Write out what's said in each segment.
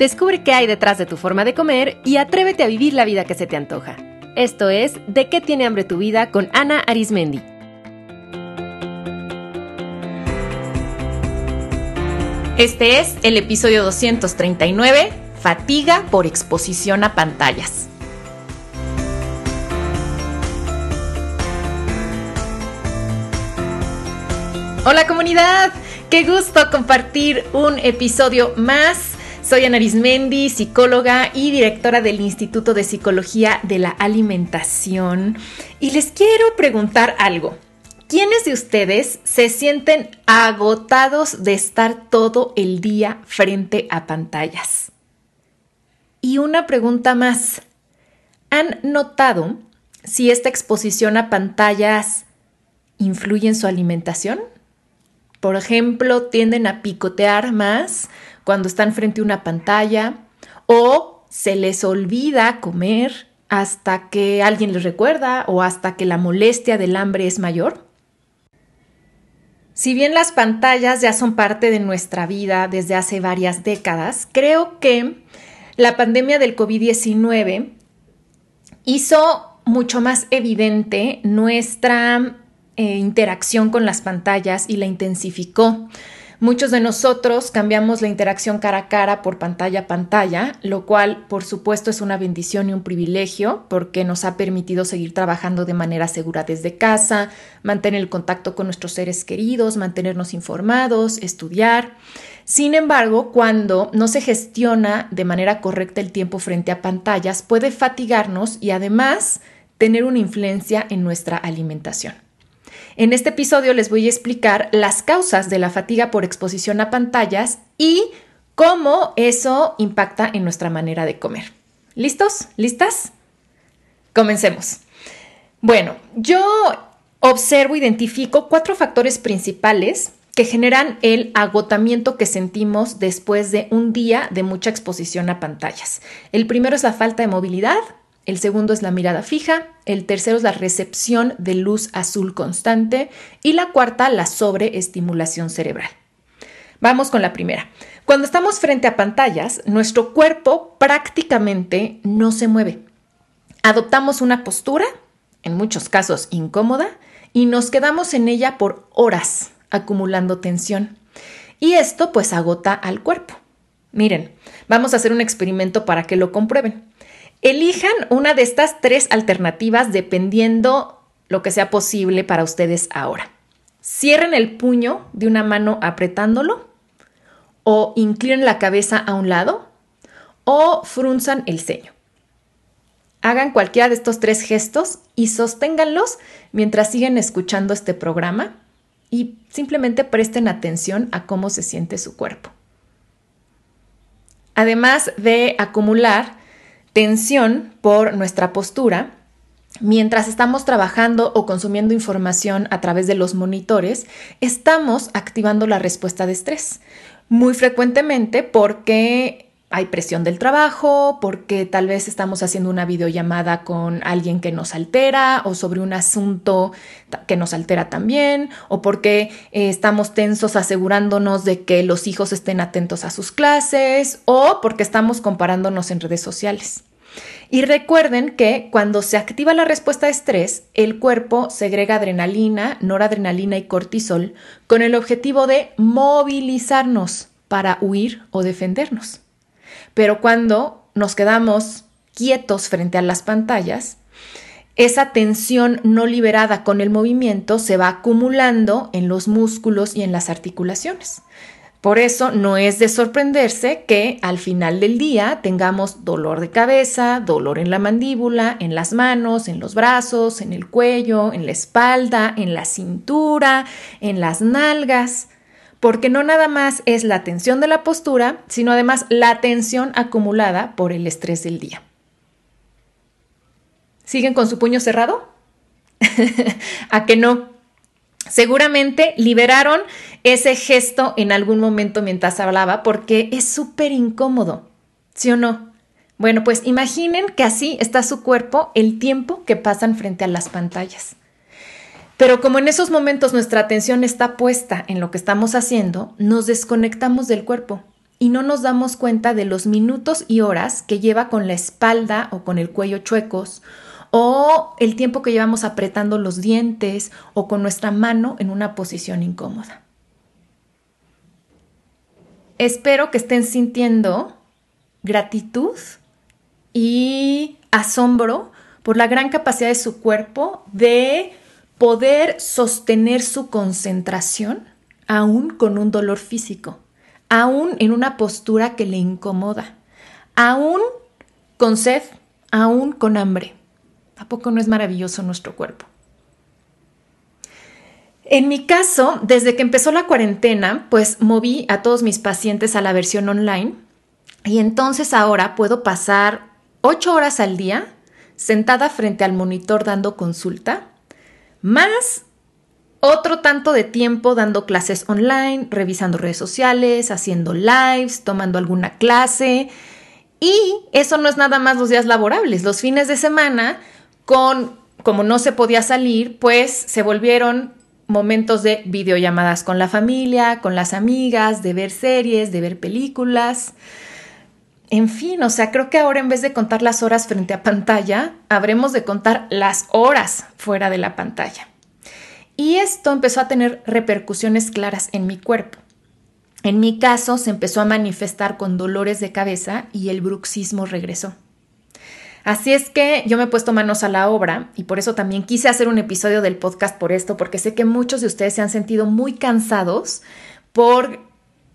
Descubre qué hay detrás de tu forma de comer y atrévete a vivir la vida que se te antoja. Esto es De qué tiene hambre tu vida con Ana Arismendi. Este es el episodio 239, Fatiga por exposición a pantallas. Hola comunidad, qué gusto compartir un episodio más. Soy Ana Arismendi, psicóloga y directora del Instituto de Psicología de la Alimentación. Y les quiero preguntar algo. ¿Quiénes de ustedes se sienten agotados de estar todo el día frente a pantallas? Y una pregunta más. ¿Han notado si esta exposición a pantallas influye en su alimentación? Por ejemplo, tienden a picotear más cuando están frente a una pantalla o se les olvida comer hasta que alguien les recuerda o hasta que la molestia del hambre es mayor. Si bien las pantallas ya son parte de nuestra vida desde hace varias décadas, creo que la pandemia del COVID-19 hizo mucho más evidente nuestra eh, interacción con las pantallas y la intensificó. Muchos de nosotros cambiamos la interacción cara a cara por pantalla a pantalla, lo cual por supuesto es una bendición y un privilegio porque nos ha permitido seguir trabajando de manera segura desde casa, mantener el contacto con nuestros seres queridos, mantenernos informados, estudiar. Sin embargo, cuando no se gestiona de manera correcta el tiempo frente a pantallas, puede fatigarnos y además tener una influencia en nuestra alimentación. En este episodio les voy a explicar las causas de la fatiga por exposición a pantallas y cómo eso impacta en nuestra manera de comer. ¿Listos? ¿Listas? Comencemos. Bueno, yo observo, identifico cuatro factores principales que generan el agotamiento que sentimos después de un día de mucha exposición a pantallas. El primero es la falta de movilidad, el segundo es la mirada fija, el tercero es la recepción de luz azul constante y la cuarta la sobreestimulación cerebral. Vamos con la primera. Cuando estamos frente a pantallas, nuestro cuerpo prácticamente no se mueve. Adoptamos una postura, en muchos casos incómoda, y nos quedamos en ella por horas, acumulando tensión. Y esto pues agota al cuerpo. Miren, vamos a hacer un experimento para que lo comprueben. Elijan una de estas tres alternativas dependiendo lo que sea posible para ustedes ahora. Cierren el puño de una mano apretándolo o inclinen la cabeza a un lado o frunzan el ceño. Hagan cualquiera de estos tres gestos y sosténganlos mientras siguen escuchando este programa y simplemente presten atención a cómo se siente su cuerpo. Además de acumular tensión por nuestra postura, mientras estamos trabajando o consumiendo información a través de los monitores, estamos activando la respuesta de estrés. Muy frecuentemente porque hay presión del trabajo, porque tal vez estamos haciendo una videollamada con alguien que nos altera o sobre un asunto que nos altera también, o porque eh, estamos tensos asegurándonos de que los hijos estén atentos a sus clases, o porque estamos comparándonos en redes sociales. Y recuerden que cuando se activa la respuesta de estrés, el cuerpo segrega adrenalina, noradrenalina y cortisol con el objetivo de movilizarnos para huir o defendernos. Pero cuando nos quedamos quietos frente a las pantallas, esa tensión no liberada con el movimiento se va acumulando en los músculos y en las articulaciones. Por eso no es de sorprenderse que al final del día tengamos dolor de cabeza, dolor en la mandíbula, en las manos, en los brazos, en el cuello, en la espalda, en la cintura, en las nalgas porque no nada más es la tensión de la postura, sino además la tensión acumulada por el estrés del día. ¿Siguen con su puño cerrado? ¿A que no? Seguramente liberaron ese gesto en algún momento mientras hablaba porque es súper incómodo, ¿sí o no? Bueno, pues imaginen que así está su cuerpo el tiempo que pasan frente a las pantallas. Pero como en esos momentos nuestra atención está puesta en lo que estamos haciendo, nos desconectamos del cuerpo y no nos damos cuenta de los minutos y horas que lleva con la espalda o con el cuello chuecos o el tiempo que llevamos apretando los dientes o con nuestra mano en una posición incómoda. Espero que estén sintiendo gratitud y asombro por la gran capacidad de su cuerpo de poder sostener su concentración aún con un dolor físico, aún en una postura que le incomoda, aún con sed, aún con hambre. ¿A poco no es maravilloso nuestro cuerpo? En mi caso, desde que empezó la cuarentena, pues moví a todos mis pacientes a la versión online y entonces ahora puedo pasar ocho horas al día sentada frente al monitor dando consulta, más otro tanto de tiempo dando clases online, revisando redes sociales, haciendo lives, tomando alguna clase. Y eso no es nada más los días laborables. Los fines de semana, con como no se podía salir, pues se volvieron momentos de videollamadas con la familia, con las amigas, de ver series, de ver películas. En fin, o sea, creo que ahora en vez de contar las horas frente a pantalla, habremos de contar las horas fuera de la pantalla. Y esto empezó a tener repercusiones claras en mi cuerpo. En mi caso se empezó a manifestar con dolores de cabeza y el bruxismo regresó. Así es que yo me he puesto manos a la obra y por eso también quise hacer un episodio del podcast por esto, porque sé que muchos de ustedes se han sentido muy cansados por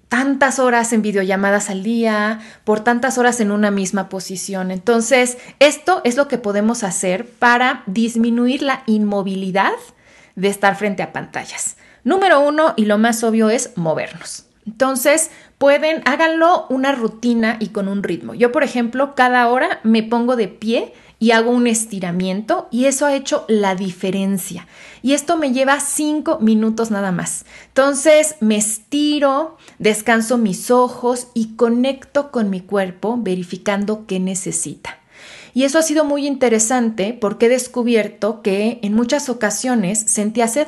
tantas horas en videollamadas al día, por tantas horas en una misma posición. Entonces, esto es lo que podemos hacer para disminuir la inmovilidad de estar frente a pantallas. Número uno, y lo más obvio es movernos. Entonces, pueden, háganlo una rutina y con un ritmo. Yo, por ejemplo, cada hora me pongo de pie y hago un estiramiento y eso ha hecho la diferencia. Y esto me lleva cinco minutos nada más. Entonces me estiro, descanso mis ojos y conecto con mi cuerpo verificando qué necesita. Y eso ha sido muy interesante porque he descubierto que en muchas ocasiones sentía sed.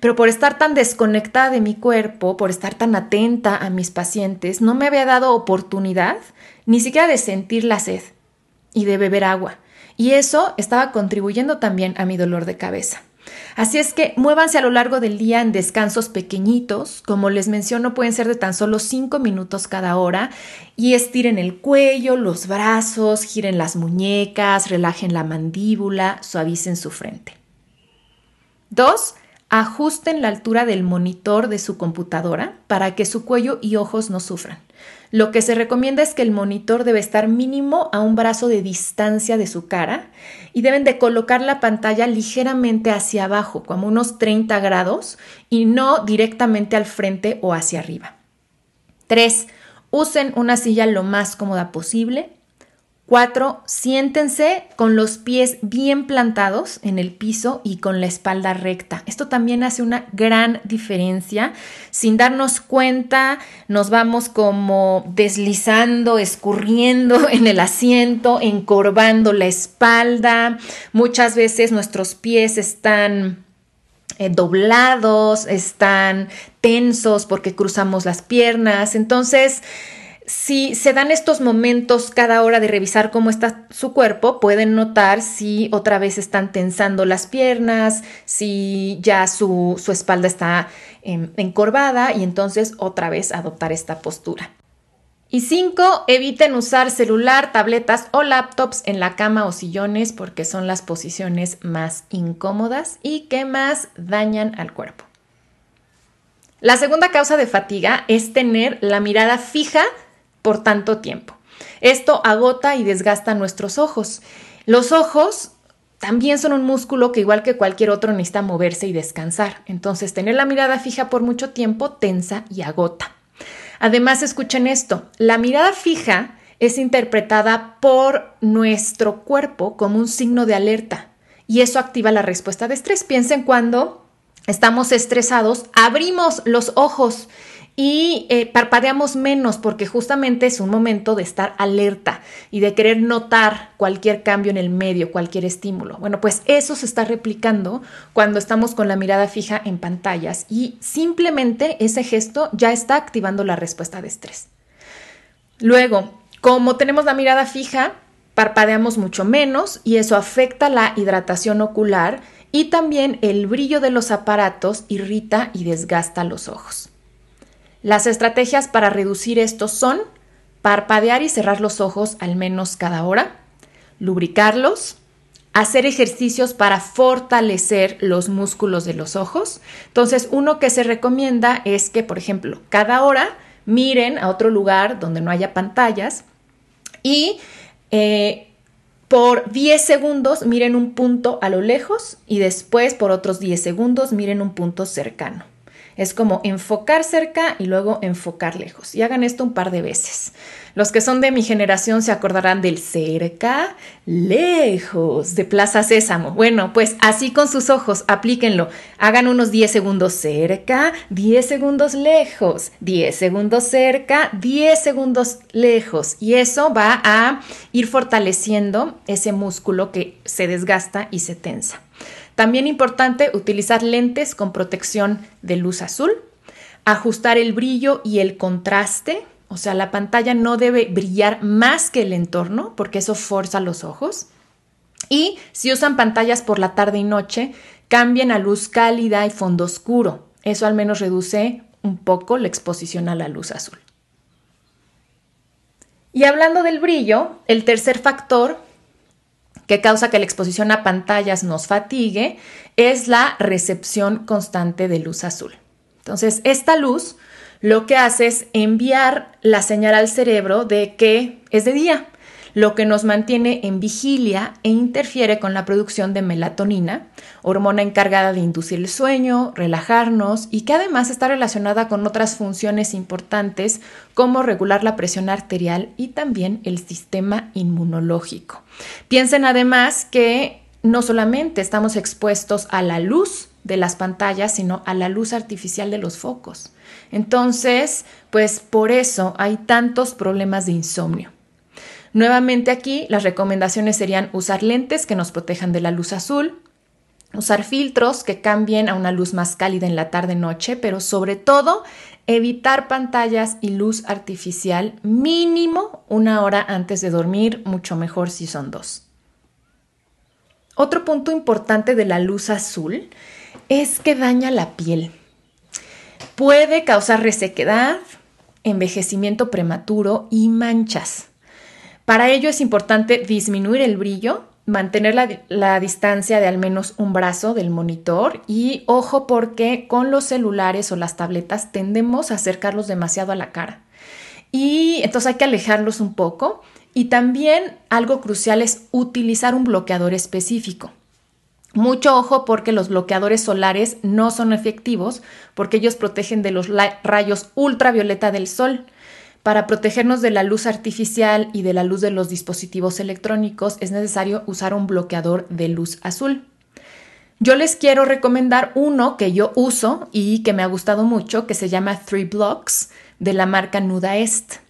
Pero por estar tan desconectada de mi cuerpo, por estar tan atenta a mis pacientes, no me había dado oportunidad ni siquiera de sentir la sed y de beber agua. Y eso estaba contribuyendo también a mi dolor de cabeza. Así es que muévanse a lo largo del día en descansos pequeñitos, como les menciono, pueden ser de tan solo 5 minutos cada hora, y estiren el cuello, los brazos, giren las muñecas, relajen la mandíbula, suavicen su frente. 2. Ajusten la altura del monitor de su computadora para que su cuello y ojos no sufran. Lo que se recomienda es que el monitor debe estar mínimo a un brazo de distancia de su cara y deben de colocar la pantalla ligeramente hacia abajo, como unos 30 grados, y no directamente al frente o hacia arriba. 3. Usen una silla lo más cómoda posible. Cuatro, siéntense con los pies bien plantados en el piso y con la espalda recta. Esto también hace una gran diferencia. Sin darnos cuenta, nos vamos como deslizando, escurriendo en el asiento, encorvando la espalda. Muchas veces nuestros pies están eh, doblados, están tensos porque cruzamos las piernas. Entonces, si se dan estos momentos cada hora de revisar cómo está su cuerpo, pueden notar si otra vez están tensando las piernas, si ya su, espalda está em, encorvada y entonces otra vez adoptar esta postura. Y cinco, eviten usar celular, tabletas o laptops en la cama o sillones porque son las posiciones más incómodas y que más dañan al cuerpo. La segunda causa de fatiga es tener la mirada fija por tanto tiempo. Esto agota y desgasta nuestros ojos. Los ojos también son un músculo que igual que cualquier otro necesita moverse y descansar. Entonces, tener la mirada fija por mucho tiempo tensa y agota. Además, escuchen esto, la mirada fija es interpretada por nuestro cuerpo como un signo de alerta y eso activa la respuesta de estrés. Piensen cuando estamos estresados, abrimos los ojos y eh, parpadeamos menos porque justamente es un momento de estar alerta y de querer notar cualquier cambio en el medio, cualquier estímulo. Bueno, pues eso se está replicando cuando estamos con la mirada fija en pantallas y simplemente ese gesto ya está activando la respuesta de estrés. Luego, como tenemos la mirada fija, parpadeamos mucho menos y eso afecta la hidratación ocular y también el brillo de los aparatos irrita y desgasta los ojos. Las estrategias para reducir esto son parpadear y cerrar los ojos al menos cada hora, lubricarlos, hacer ejercicios para fortalecer los músculos de los ojos. Entonces, uno que se recomienda es que, por ejemplo, cada hora miren a otro lugar donde no haya pantallas y eh, por 10 segundos miren un punto a lo lejos y después por otros 10 segundos miren un punto cercano. Es como enfocar cerca y luego enfocar lejos. Y hagan esto un par de veces. Los que son de mi generación se acordarán del cerca, lejos, de Plaza Sésamo. Bueno, pues así con sus ojos, aplíquenlo. Hagan unos 10 segundos cerca, 10 segundos lejos, 10 segundos cerca, 10 segundos lejos. Y eso va a ir fortaleciendo ese músculo que se desgasta y se tensa. También importante utilizar lentes con protección de luz azul, ajustar el brillo y el contraste, o sea, la pantalla no debe brillar más que el entorno porque eso forza los ojos. Y si usan pantallas por la tarde y noche, cambien a luz cálida y fondo oscuro. Eso al menos reduce un poco la exposición a la luz azul. Y hablando del brillo, el tercer factor que causa que la exposición a pantallas nos fatigue es la recepción constante de luz azul. Entonces, esta luz lo que hace es enviar la señal al cerebro de que es de día, lo que nos mantiene en vigilia e interfiere con la producción de melatonina, hormona encargada de inducir el sueño, relajarnos y que además está relacionada con otras funciones importantes como regular la presión arterial y también el sistema inmunológico. Piensen además que no solamente estamos expuestos a la luz de las pantallas, sino a la luz artificial de los focos. Entonces, pues por eso hay tantos problemas de insomnio. Nuevamente aquí las recomendaciones serían usar lentes que nos protejan de la luz azul, usar filtros que cambien a una luz más cálida en la tarde-noche, pero sobre todo evitar pantallas y luz artificial mínimo una hora antes de dormir, mucho mejor si son dos. Otro punto importante de la luz azul es que daña la piel. Puede causar resequedad, envejecimiento prematuro y manchas. Para ello es importante disminuir el brillo, mantener la, distancia de al menos un brazo del monitor y ojo porque con los celulares o las tabletas tendemos a acercarlos demasiado a la cara. Y entonces hay que alejarlos un poco. Y también algo crucial es utilizar un bloqueador específico. Mucho ojo porque los bloqueadores solares no son efectivos porque ellos protegen de los rayos ultravioleta del sol. Para protegernos de la luz artificial y de la luz de los dispositivos electrónicos es necesario usar un bloqueador de luz azul. Yo les quiero recomendar uno que yo uso y que me ha gustado mucho, que se llama Three Blocks de la marca Nuda Est.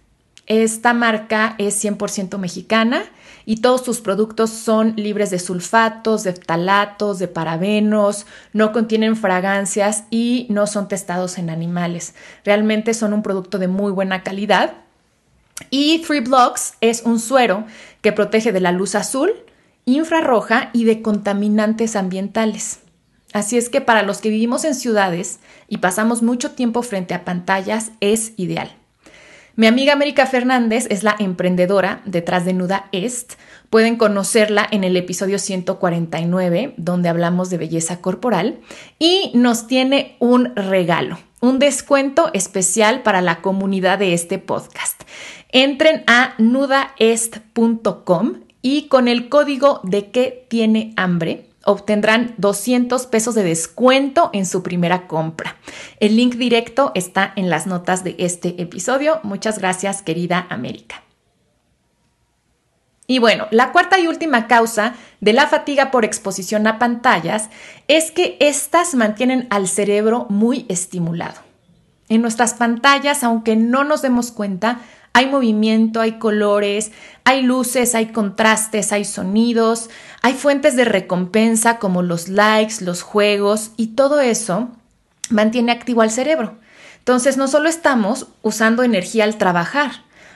Esta marca es 100% mexicana y todos sus productos son libres de sulfatos, de ftalatos, de parabenos, no contienen fragancias y no son testados en animales. Realmente son un producto de muy buena calidad. Y Three Blocks es un suero que protege de la luz azul, infrarroja y de contaminantes ambientales. Así es que para los que vivimos en ciudades y pasamos mucho tiempo frente a pantallas es ideal. Mi amiga América Fernández es la emprendedora detrás de Nuda Est. Pueden conocerla en el episodio 149, donde hablamos de belleza corporal, y nos tiene un regalo, un descuento especial para la comunidad de este podcast. Entren a nudaest.com y con el código de que tiene hambre obtendrán 200 pesos de descuento en su primera compra. El link directo está en las notas de este episodio. Muchas gracias, querida América. Y bueno, la cuarta y última causa de la fatiga por exposición a pantallas es que éstas mantienen al cerebro muy estimulado. En nuestras pantallas, aunque no nos demos cuenta, hay movimiento, hay colores, hay luces, hay contrastes, hay sonidos, hay fuentes de recompensa como los likes, los juegos y todo eso mantiene activo al cerebro. Entonces no solo estamos usando energía al trabajar,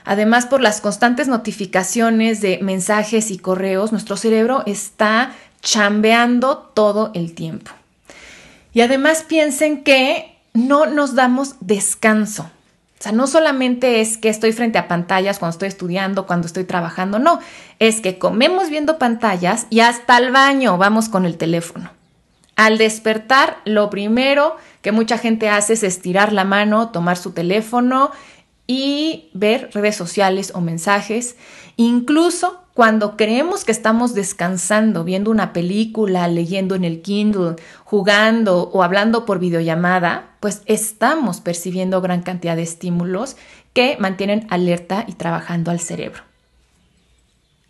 Además, por las constantes notificaciones de mensajes y correos, nuestro cerebro está chambeando todo el tiempo. Y además piensen que no nos damos descanso. O sea, no solamente es que estoy frente a pantallas cuando estoy estudiando, cuando estoy trabajando, no, es que comemos viendo pantallas y hasta el baño vamos con el teléfono. Al despertar, lo primero que mucha gente hace es estirar la mano, tomar su teléfono y ver redes sociales o mensajes. Incluso cuando creemos que estamos descansando, viendo una película, leyendo en el Kindle, jugando o hablando por videollamada, pues estamos percibiendo gran cantidad de estímulos que mantienen alerta y trabajando al cerebro.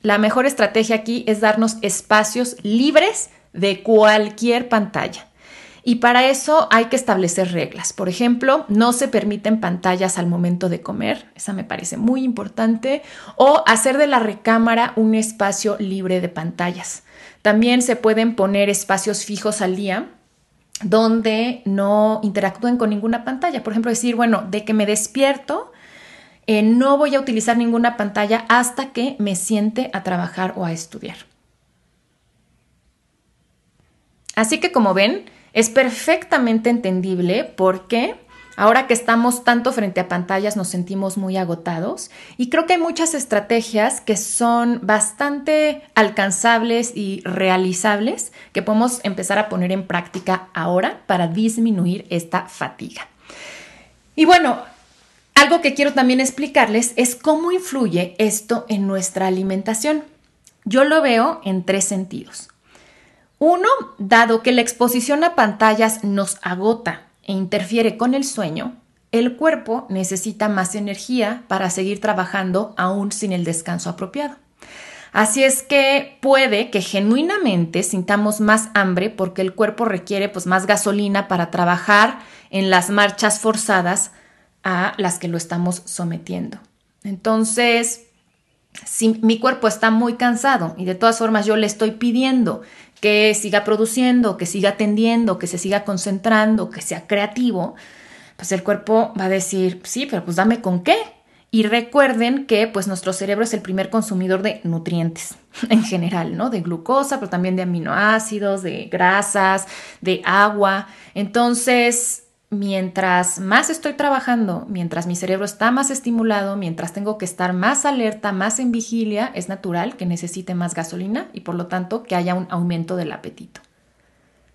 La mejor estrategia aquí es darnos espacios libres de cualquier pantalla. Y para eso hay que establecer reglas. Por ejemplo, no se permiten pantallas al momento de comer, esa me parece muy importante, o hacer de la recámara un espacio libre de pantallas. También se pueden poner espacios fijos al día donde no interactúen con ninguna pantalla. Por ejemplo, decir, bueno, de que me despierto, eh, no voy a utilizar ninguna pantalla hasta que me siente a trabajar o a estudiar. Así que como ven, es perfectamente entendible porque ahora que estamos tanto frente a pantallas nos sentimos muy agotados y creo que hay muchas estrategias que son bastante alcanzables y realizables que podemos empezar a poner en práctica ahora para disminuir esta fatiga. Y bueno, algo que quiero también explicarles es cómo influye esto en nuestra alimentación. Yo lo veo en tres sentidos. Uno, dado que la exposición a pantallas nos agota e interfiere con el sueño, el cuerpo necesita más energía para seguir trabajando aún sin el descanso apropiado. Así es que puede que genuinamente sintamos más hambre porque el cuerpo requiere pues, más gasolina para trabajar en las marchas forzadas a las que lo estamos sometiendo. Entonces, si mi cuerpo está muy cansado y de todas formas yo le estoy pidiendo que siga produciendo, que siga atendiendo, que se siga concentrando, que sea creativo, pues el cuerpo va a decir, sí, pero pues dame con qué. Y recuerden que pues nuestro cerebro es el primer consumidor de nutrientes en general, ¿no? De glucosa, pero también de aminoácidos, de grasas, de agua. Entonces, mientras más estoy trabajando, mientras mi cerebro está más estimulado, mientras tengo que estar más alerta, más en vigilia, es natural que necesite más gasolina y por lo tanto que haya un aumento del apetito.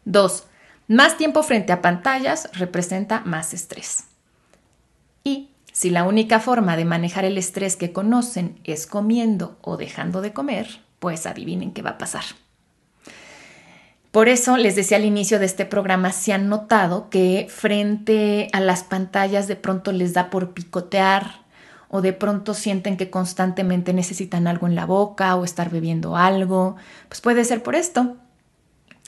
2. Más tiempo frente a pantallas representa más estrés. Y si la única forma de manejar el estrés que conocen es comiendo o dejando de comer, pues adivinen qué va a pasar. Por eso les decía al inicio de este programa, se han notado que frente a las pantallas de pronto les da por picotear o de pronto sienten que constantemente necesitan algo en la boca o estar bebiendo algo, pues puede ser por esto.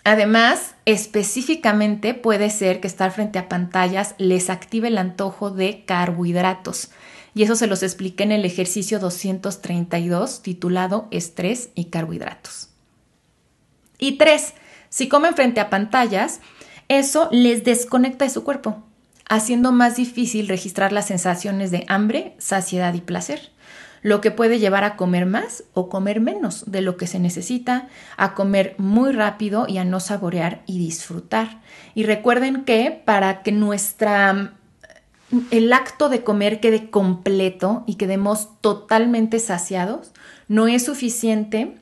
Además, específicamente puede ser que estar frente a pantallas les active el antojo de carbohidratos. Y eso se los expliqué en el ejercicio 232 titulado Estrés y carbohidratos. Y tres, si comen frente a pantallas, eso les desconecta de su cuerpo, haciendo más difícil registrar las sensaciones de hambre, saciedad y placer, lo que puede llevar a comer más o comer menos de lo que se necesita, a comer muy rápido y a no saborear y disfrutar. Y recuerden que para que nuestra el acto de comer quede completo y quedemos totalmente saciados, no es suficiente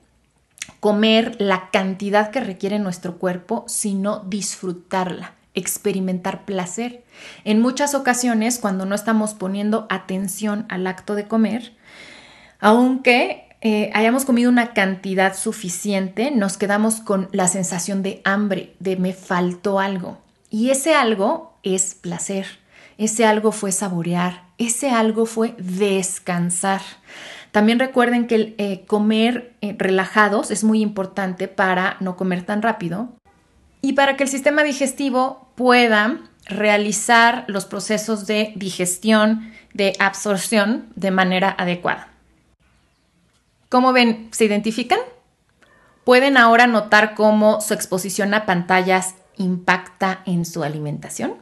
comer la cantidad que requiere nuestro cuerpo, sino disfrutarla, experimentar placer. En muchas ocasiones, cuando no estamos poniendo atención al acto de comer, aunque eh, hayamos comido una cantidad suficiente, nos quedamos con la sensación de hambre, de me faltó algo. Y ese algo es placer, ese algo fue saborear, ese algo fue descansar. También recuerden que eh, comer eh, relajados es muy importante para no comer tan rápido y para que el sistema digestivo pueda realizar los procesos de digestión, de absorción de manera adecuada. ¿Cómo ven? ¿Se identifican? ¿Pueden ahora notar cómo su exposición a pantallas impacta en su alimentación?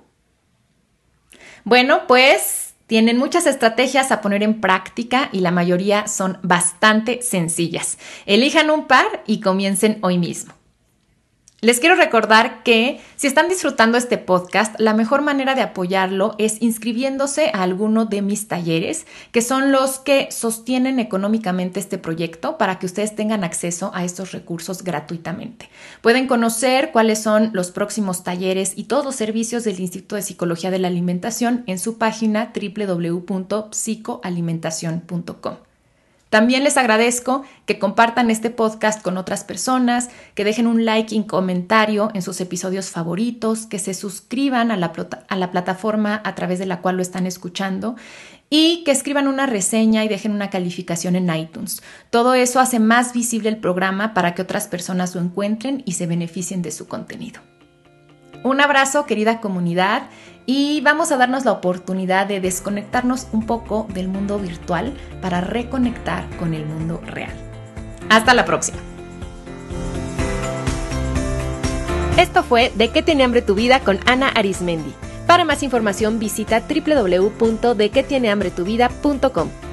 Bueno, pues Tienen muchas estrategias a poner en práctica y la mayoría son bastante sencillas. Elijan un par y comiencen hoy mismo. Les quiero recordar que si están disfrutando este podcast, la mejor manera de apoyarlo es inscribiéndose a alguno de mis talleres, que son los que sostienen económicamente este proyecto para que ustedes tengan acceso a estos recursos gratuitamente. Pueden conocer cuáles son los próximos talleres y todos los servicios del Instituto de Psicología de la Alimentación en su página www.psicoalimentación.com. También les agradezco que compartan este podcast con otras personas, que dejen un like y comentario en sus episodios favoritos, que se suscriban a la, a la, plataforma a través de la cual lo están escuchando y que escriban una reseña y dejen una calificación en iTunes. Todo eso hace más visible el programa para que otras personas lo encuentren y se beneficien de su contenido. Un abrazo, querida comunidad, y vamos a darnos la oportunidad de desconectarnos un poco del mundo virtual para reconectar con el mundo real. Hasta la próxima. Esto fue De qué tiene hambre tu vida con Ana Arismendi. Para más información visita www.dequetienehambretuvida.com.